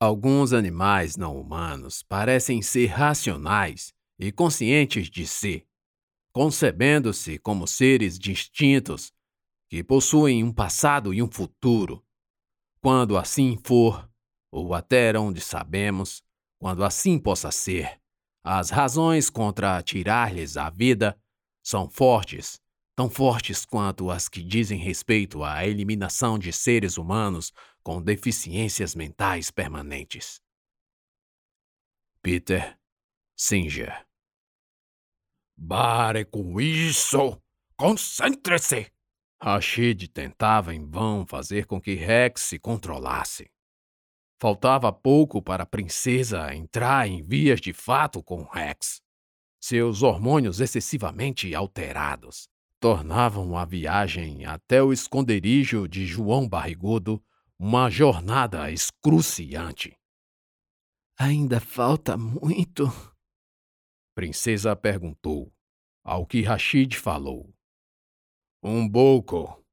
Alguns animais não humanos parecem ser racionais e conscientes de si, concebendo-se como seres distintos que possuem um passado e um futuro. Quando assim for, ou até onde sabemos, quando assim possa ser, as razões contra tirar-lhes a vida são fortes, tão fortes quanto as que dizem respeito à eliminação de seres humanos com deficiências mentais permanentes. Peter Singer Bare com isso! Concentre-se! Rashid tentava em vão fazer com que Rex se controlasse. Faltava pouco para a princesa entrar em vias de fato com Rex. Seus hormônios excessivamente alterados tornavam a viagem até o esconderijo de João Barrigudo uma jornada excruciante. Ainda falta muito? Princesa perguntou, ao que Rashid falou. Um pouco.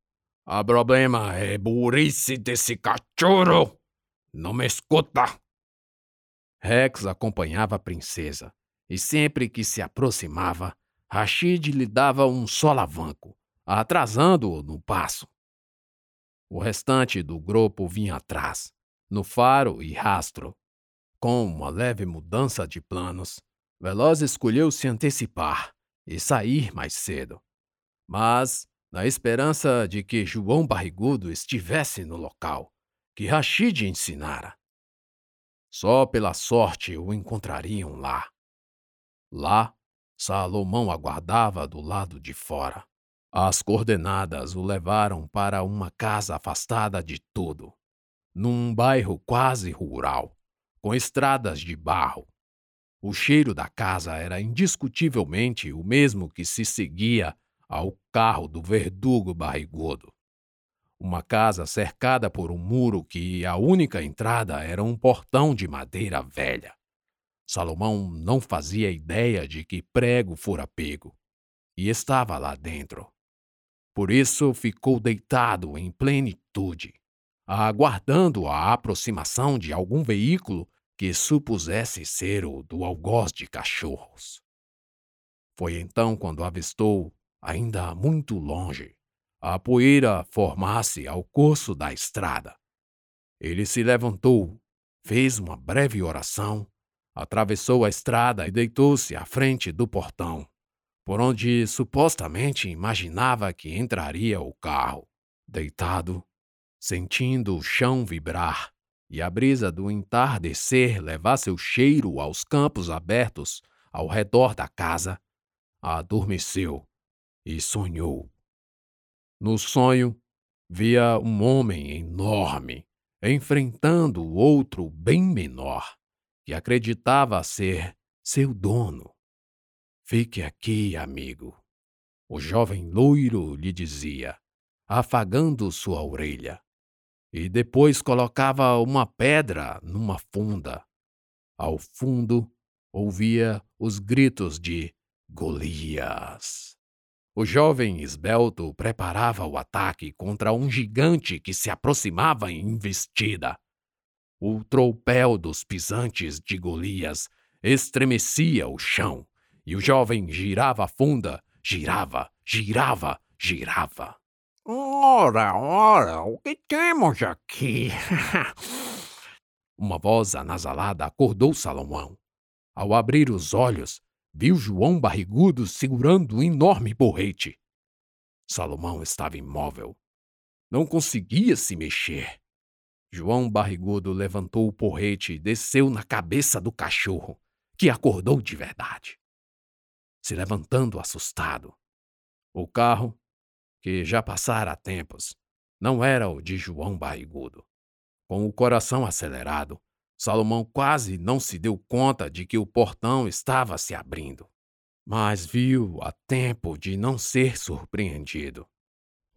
O problema é burrice desse cachorro. Não me escuta. Rex acompanhava a princesa, e sempre que se aproximava, Rashid lhe dava um solavanco, atrasando-o no passo. O restante do grupo vinha atrás, no faro e rastro. Com uma leve mudança de planos, Veloz escolheu se antecipar e sair mais cedo. Mas, na esperança de que João Barrigudo estivesse no local que Rashid ensinara. Só pela sorte o encontrariam lá. Lá, Salomão aguardava do lado de fora. As coordenadas o levaram para uma casa afastada de tudo, num bairro quase rural, com estradas de barro. O cheiro da casa era indiscutivelmente o mesmo que se seguia ao carro do verdugo barrigudo. Uma casa cercada por um muro que a única entrada era um portão de madeira velha. Salomão não fazia ideia de que prego fora pego, e estava lá dentro. Por isso ficou deitado em plenitude, aguardando a aproximação de algum veículo que supusesse ser o do algoz de cachorros. Foi então quando avistou, ainda muito longe, a poeira formar-se ao curso da estrada. Ele se levantou, fez uma breve oração, atravessou a estrada e deitou-se à frente do portão por onde supostamente imaginava que entraria o carro. Deitado, sentindo o chão vibrar e a brisa do entardecer levar seu cheiro aos campos abertos ao redor da casa, adormeceu e sonhou. No sonho, via um homem enorme enfrentando outro bem menor, que acreditava ser seu dono. Fique aqui, amigo. O jovem loiro lhe dizia, afagando sua orelha, e depois colocava uma pedra numa funda. Ao fundo, ouvia os gritos de Golias. O jovem esbelto preparava o ataque contra um gigante que se aproximava em investida. O tropel dos pisantes de Golias estremecia o chão e o jovem girava a funda, girava, girava, girava. Ora, ora, o que temos aqui? Uma voz anasalada acordou Salomão. Ao abrir os olhos, viu João barrigudo segurando um enorme porrete. Salomão estava imóvel. Não conseguia se mexer. João barrigudo levantou o porrete e desceu na cabeça do cachorro, que acordou de verdade se levantando assustado. O carro, que já passara há tempos, não era o de João Barrigudo. Com o coração acelerado, Salomão quase não se deu conta de que o portão estava se abrindo, mas viu a tempo de não ser surpreendido.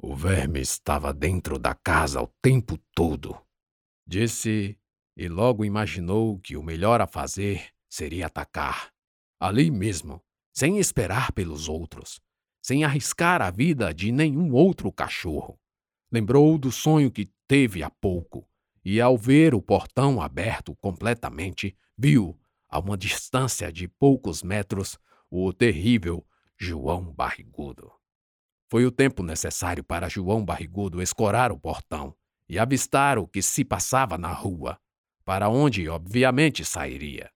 O verme estava dentro da casa o tempo todo. Disse e logo imaginou que o melhor a fazer seria atacar, ali mesmo, sem esperar pelos outros, sem arriscar a vida de nenhum outro cachorro. Lembrou do sonho que teve há pouco e, ao ver o portão aberto completamente, viu, a uma distância de poucos metros, o terrível João Barrigudo. Foi o tempo necessário para João Barrigudo escorar o portão e avistar o que se passava na rua, para onde, obviamente, sairia.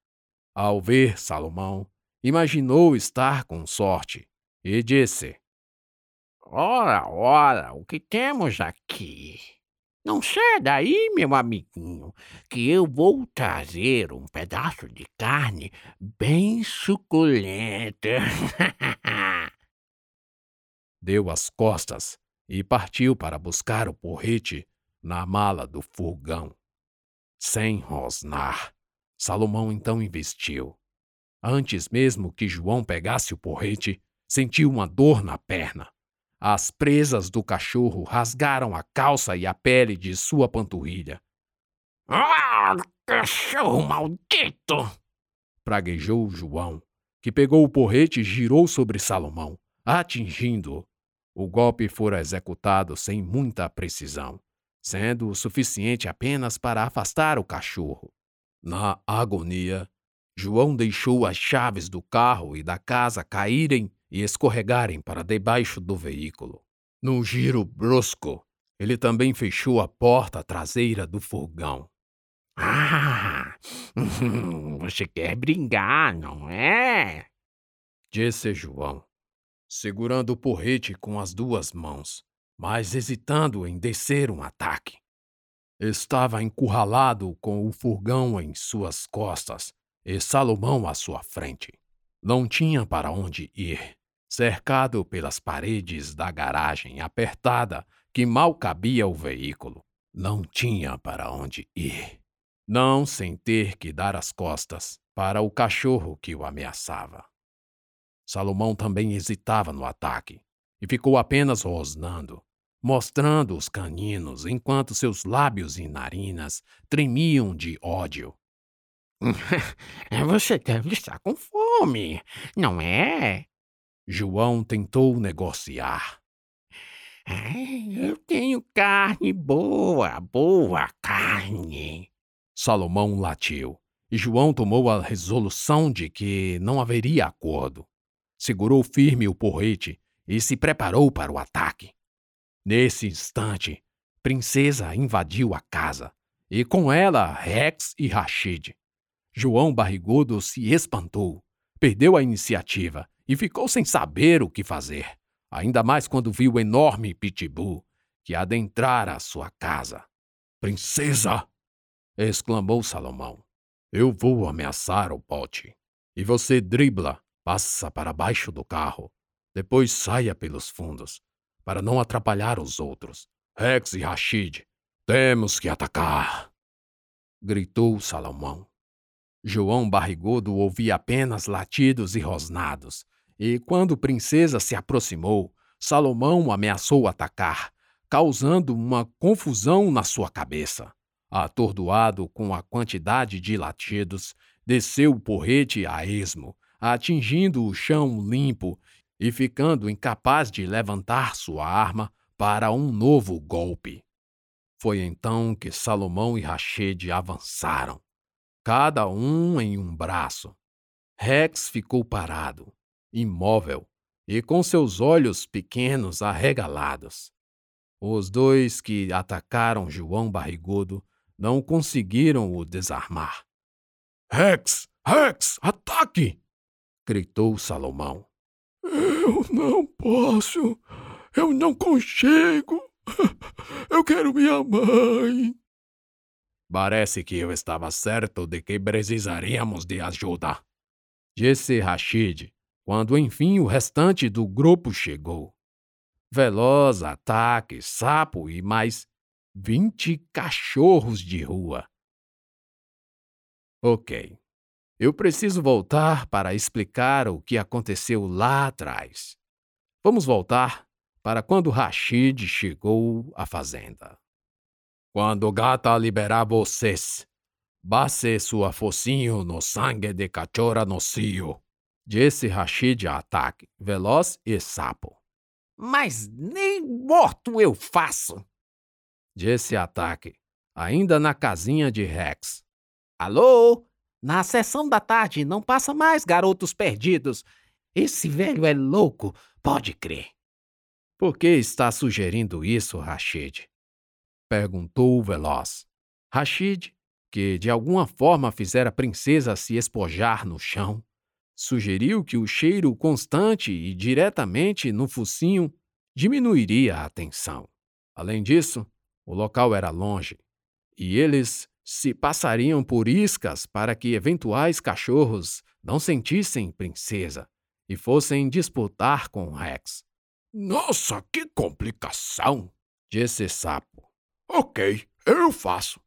Ao ver Salomão, imaginou estar com sorte e disse: Ora, ora, o que temos aqui? Não sai daí, meu amiguinho, que eu vou trazer um pedaço de carne bem suculenta. Deu as costas e partiu para buscar o porrete na mala do furgão. Sem rosnar, Salomão então investiu. Antes mesmo que João pegasse o porrete, sentiu uma dor na perna. As presas do cachorro rasgaram a calça e a pele de sua panturrilha. Ah, cachorro maldito! praguejou João, que pegou o porrete e girou sobre Salomão, atingindo-o. O golpe fora executado sem muita precisão, sendo o suficiente apenas para afastar o cachorro. Na agonia, João deixou as chaves do carro e da casa caírem e escorregarem para debaixo do veículo. Num giro brusco, ele também fechou a porta traseira do furgão. Ah, você quer brincar, não é? Disse João, segurando o porrete com as duas mãos, mas hesitando em descer um ataque. Estava encurralado com o furgão em suas costas e Salomão à sua frente. Não tinha para onde ir cercado pelas paredes da garagem apertada que mal cabia o veículo. Não tinha para onde ir. Não sem ter que dar as costas para o cachorro que o ameaçava. Salomão também hesitava no ataque e ficou apenas rosnando, mostrando os caninos enquanto seus lábios e narinas tremiam de ódio. Você deve estar com fome, não é? João tentou negociar. Eu tenho carne boa, boa carne. Salomão latiu, e João tomou a resolução de que não haveria acordo. Segurou firme o porrete e se preparou para o ataque. Nesse instante, Princesa invadiu a casa, e com ela Rex e Rashid. João Barrigudo se espantou, perdeu a iniciativa e ficou sem saber o que fazer, ainda mais quando viu o enorme pitbull que adentrara sua casa. Princesa! exclamou Salomão. Eu vou ameaçar o pote. E você dribla, passa para baixo do carro. Depois saia pelos fundos, para não atrapalhar os outros. Rex e Rashid, temos que atacar! gritou Salomão. João Barrigudo ouvia apenas latidos e rosnados, e quando Princesa se aproximou, Salomão ameaçou atacar, causando uma confusão na sua cabeça. Atordoado com a quantidade de latidos, desceu o porrete a esmo, atingindo o chão limpo e ficando incapaz de levantar sua arma para um novo golpe. Foi então que Salomão e Rachede avançaram, cada um em um braço. Rex ficou parado, imóvel e com seus olhos pequenos arregalados. Os dois que atacaram João Barrigudo não conseguiram o desarmar. Rex! Rex! Ataque! gritou Salomão. Eu não posso! Eu não consigo! Eu quero minha mãe! Parece que eu estava certo de que precisaríamos de ajuda, disse Rashid, quando enfim o restante do grupo chegou. Veloz, ataque, sapo e mais vinte cachorros de rua. Ok. Eu preciso voltar para explicar o que aconteceu lá atrás. Vamos voltar para quando Rashid chegou à fazenda. Quando gata liberar vocês, base sua focinho no sangue de cachorra no cio disse Rashid a ataque, veloz e sapo. Mas nem morto eu faço, disse ataque, ainda na casinha de Rex. Alô? Na sessão da tarde não passa mais garotos perdidos. Esse velho é louco, pode crer. Por que está sugerindo isso, Rashid? Perguntou o Veloz. Rashid, que de alguma forma fizera a princesa se espojar no chão, sugeriu que o cheiro constante e diretamente no focinho diminuiria a tensão. Além disso, o local era longe e eles se passariam por iscas para que eventuais cachorros não sentissem princesa e fossem disputar com Rex. Nossa, que complicação! disse Sapo. Ok, eu faço.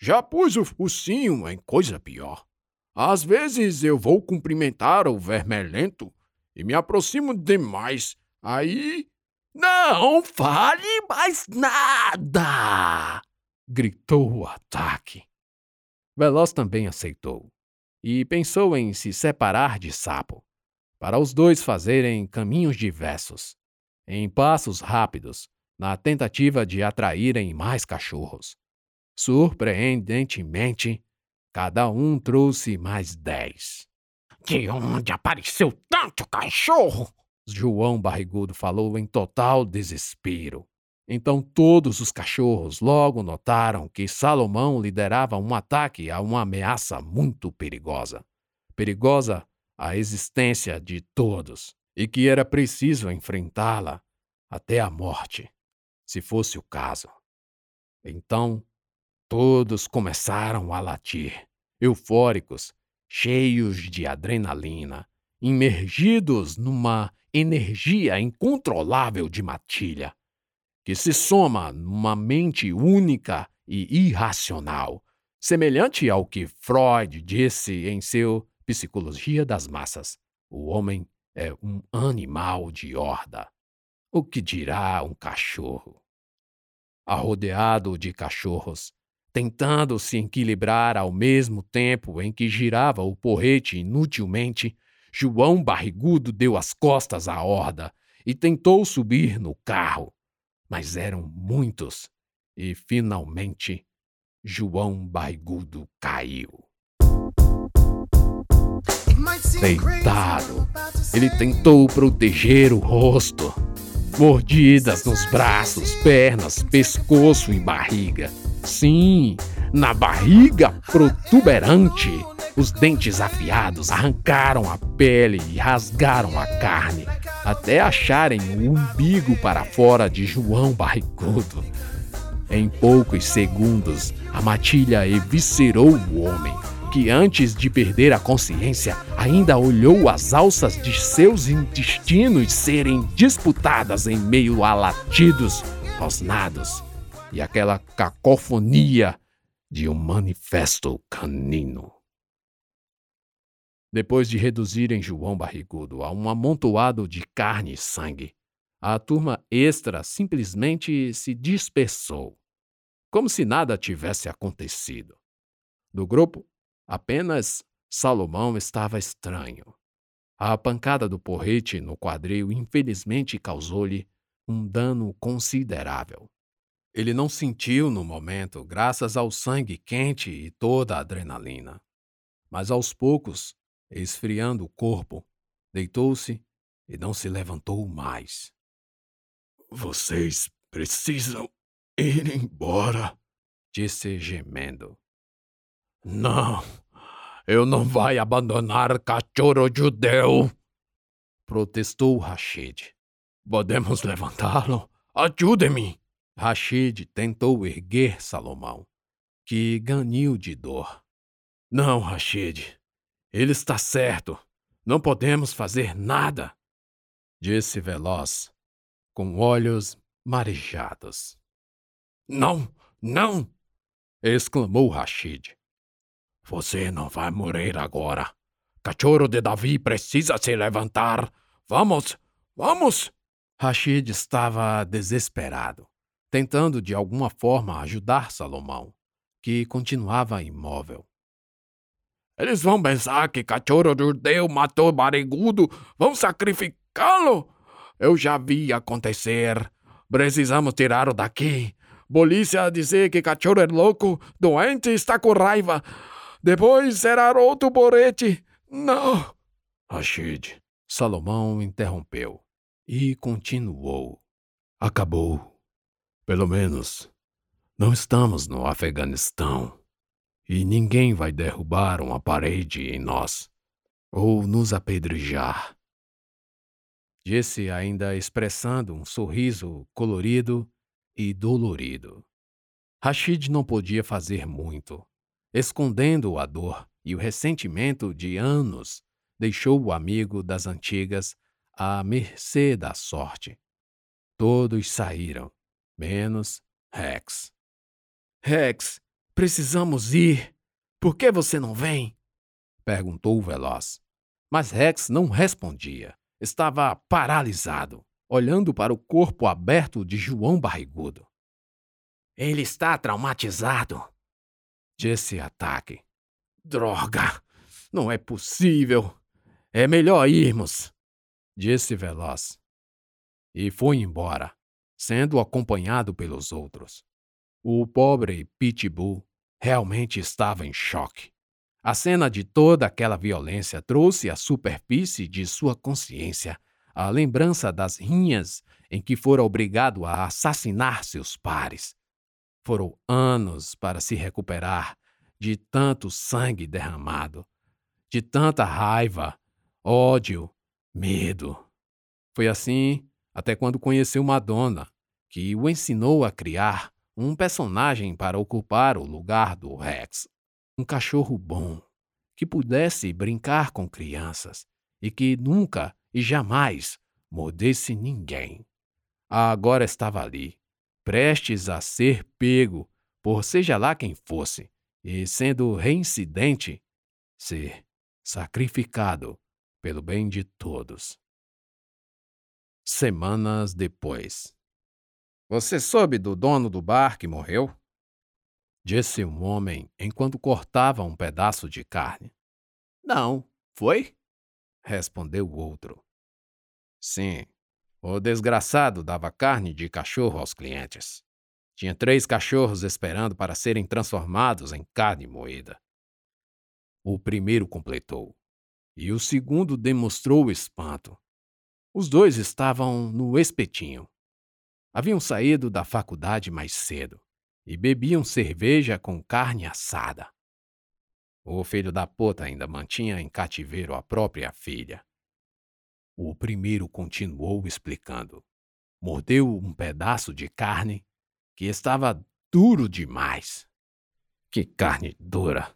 Já pus o focinho em coisa pior. Às vezes eu vou cumprimentar o vermelhento e me aproximo demais. Aí. Não fale mais nada! gritou o ataque. Veloz também aceitou e pensou em se separar de Sapo, para os dois fazerem caminhos diversos, em passos rápidos, na tentativa de atraírem mais cachorros. Surpreendentemente, cada um trouxe mais dez. De onde apareceu tanto cachorro? João Barrigudo falou em total desespero. Então todos os cachorros logo notaram que Salomão liderava um ataque a uma ameaça muito perigosa. Perigosa a existência de todos, e que era preciso enfrentá-la até a morte, se fosse o caso. Então, todos começaram a latir, eufóricos, cheios de adrenalina, imergidos numa energia incontrolável de matilha que se soma numa mente única e irracional, semelhante ao que Freud disse em seu Psicologia das Massas: o homem é um animal de horda. O que dirá um cachorro? Arrodeado de cachorros, tentando se equilibrar ao mesmo tempo em que girava o porrete inutilmente, João Barrigudo deu as costas à horda e tentou subir no carro mas eram muitos, e finalmente João Baigudo caiu. Deitado, ele tentou proteger o rosto. Mordidas nos braços, pernas, pescoço e barriga. Sim, na barriga protuberante, os dentes afiados arrancaram a pele e rasgaram a carne até acharem o umbigo para fora de João Barrigudo. Em poucos segundos, a matilha eviscerou o homem, que antes de perder a consciência ainda olhou as alças de seus intestinos serem disputadas em meio a latidos rosnados e aquela cacofonia de um manifesto canino. Depois de reduzirem João Barrigudo a um amontoado de carne e sangue, a turma extra simplesmente se dispersou, como se nada tivesse acontecido. Do grupo, apenas Salomão estava estranho. A pancada do porrete no quadril infelizmente causou-lhe um dano considerável. Ele não sentiu no momento, graças ao sangue quente e toda a adrenalina. Mas aos poucos esfriando o corpo, deitou-se e não se levantou mais. Vocês precisam ir embora, disse gemendo. Não, eu não vai abandonar cachorro judeu, protestou Rashid. Podemos levantá-lo? Ajude-me! Rashid tentou erguer Salomão, que ganhou de dor. Não, Rashid, ele está certo. Não podemos fazer nada, disse Veloz, com olhos marejados. Não, não! exclamou Rashid. Você não vai morrer agora. Cachorro de Davi precisa se levantar. Vamos, vamos! Rashid estava desesperado, tentando de alguma forma ajudar Salomão, que continuava imóvel. Eles vão pensar que cachorro judeu matou barrigudo, vão sacrificá-lo. Eu já vi acontecer. Precisamos tirá-lo daqui. Polícia dizer que cachorro é louco, doente, está com raiva. Depois será outro borete. Não. Rashid, Salomão interrompeu e continuou. Acabou. Pelo menos, não estamos no Afeganistão. E ninguém vai derrubar uma parede em nós ou nos apedrejar. Disse ainda expressando um sorriso colorido e dolorido. Rashid não podia fazer muito. Escondendo a dor e o ressentimento de anos, deixou o amigo das antigas à mercê da sorte. Todos saíram, menos Rex. Rex, precisamos ir. Por que você não vem? perguntou o veloz. Mas Rex não respondia. Estava paralisado, olhando para o corpo aberto de João Barrigudo. Ele está traumatizado, disse Ataque. Droga! Não é possível! É melhor irmos, disse Veloz. E foi embora, sendo acompanhado pelos outros. O pobre Pitbull realmente estava em choque. A cena de toda aquela violência trouxe à superfície de sua consciência a lembrança das rinhas em que fora obrigado a assassinar seus pares. Foram anos para se recuperar de tanto sangue derramado, de tanta raiva, ódio, medo. Foi assim até quando conheceu Madonna, que o ensinou a criar um personagem para ocupar o lugar do Rex. Um cachorro bom, que pudesse brincar com crianças e que nunca e jamais mordesse ninguém. Agora estava ali, prestes a ser pego por seja lá quem fosse, e sendo reincidente, ser sacrificado pelo bem de todos. Semanas depois. Você soube do dono do bar que morreu? Disse um homem enquanto cortava um pedaço de carne. Não, foi? Respondeu o outro. Sim, o desgraçado dava carne de cachorro aos clientes. Tinha três cachorros esperando para serem transformados em carne moída. O primeiro completou, e o segundo demonstrou espanto. Os dois estavam no espetinho. Haviam saído da faculdade mais cedo e bebiam cerveja com carne assada. O filho da puta ainda mantinha em cativeiro a própria filha. O primeiro continuou explicando. Mordeu um pedaço de carne que estava duro demais. Que carne dura!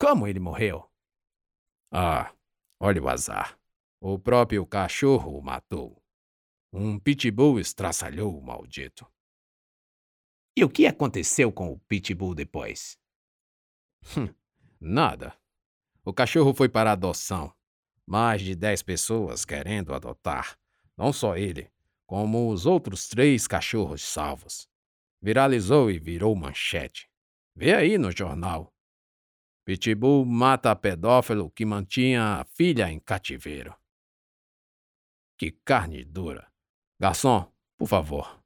Como ele morreu? Ah, olha o azar. O próprio cachorro o matou. Um pitbull estraçalhou o maldito. E o que aconteceu com o pitbull depois? Hum, nada. O cachorro foi para adoção. Mais de dez pessoas querendo adotar. Não só ele, como os outros três cachorros salvos. Viralizou e virou manchete. Vê aí no jornal. Pitbull mata pedófilo que mantinha a filha em cativeiro. Que carne dura. Garçom, por favor.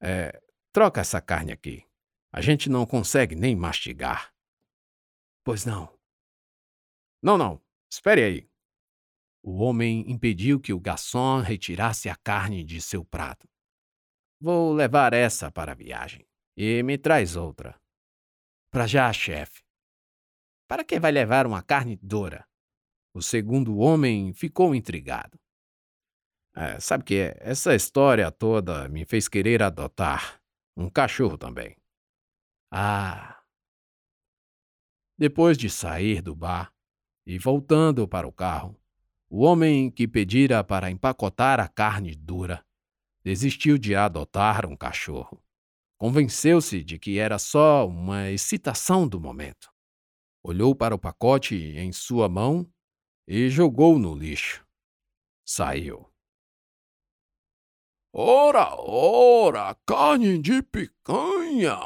É, troca essa carne aqui. A gente não consegue nem mastigar. Pois não. Não, não. Espere aí. O homem impediu que o garçom retirasse a carne de seu prato. Vou levar essa para a viagem. E me traz outra. Para já, chefe. Para que vai levar uma carne dura? O segundo homem ficou intrigado. É, sabe que essa história toda me fez querer adotar um cachorro também. Ah. Depois de sair do bar e voltando para o carro, o homem que pedira para empacotar a carne dura desistiu de adotar um cachorro. Convenceu-se de que era só uma excitação do momento. Olhou para o pacote em sua mão e jogou no lixo. Saiu. Ora, ora, carne de picanha!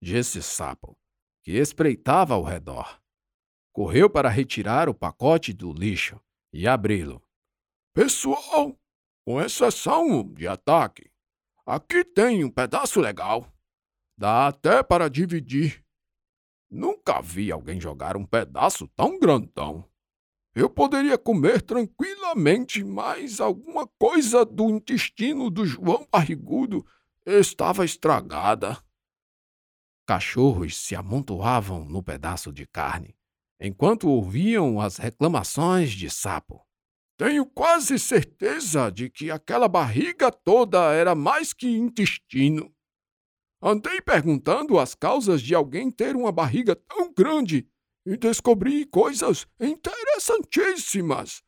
Disse Sapo, que espreitava ao redor. Correu para retirar o pacote do lixo e abri-lo. Pessoal, com exceção de ataque, Aqui tem um pedaço legal. Dá até para dividir. Nunca vi alguém jogar um pedaço tão grandão. Eu poderia comer tranquilamente, mas alguma coisa do intestino do João Barrigudo estava estragada. Cachorros se amontoavam no pedaço de carne, enquanto ouviam as reclamações de Sapo. Tenho quase certeza de que aquela barriga toda era mais que intestino. Andei perguntando as causas de alguém ter uma barriga tão grande e descobri coisas interessantíssimas,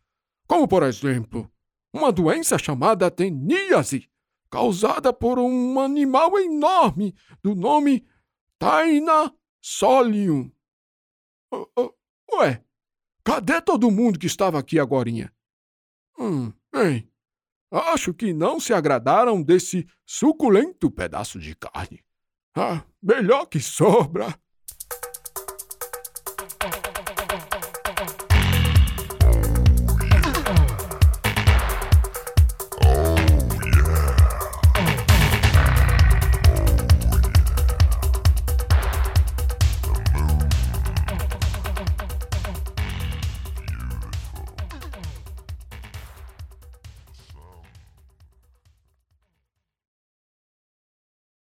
como, por exemplo, uma doença chamada teníase, causada por um animal enorme do nome Taina solium. Ué, cadê todo mundo que estava aqui agorinha? Hum, bem, acho que não se agradaram desse suculento pedaço de carne. Ah, melhor que sobra.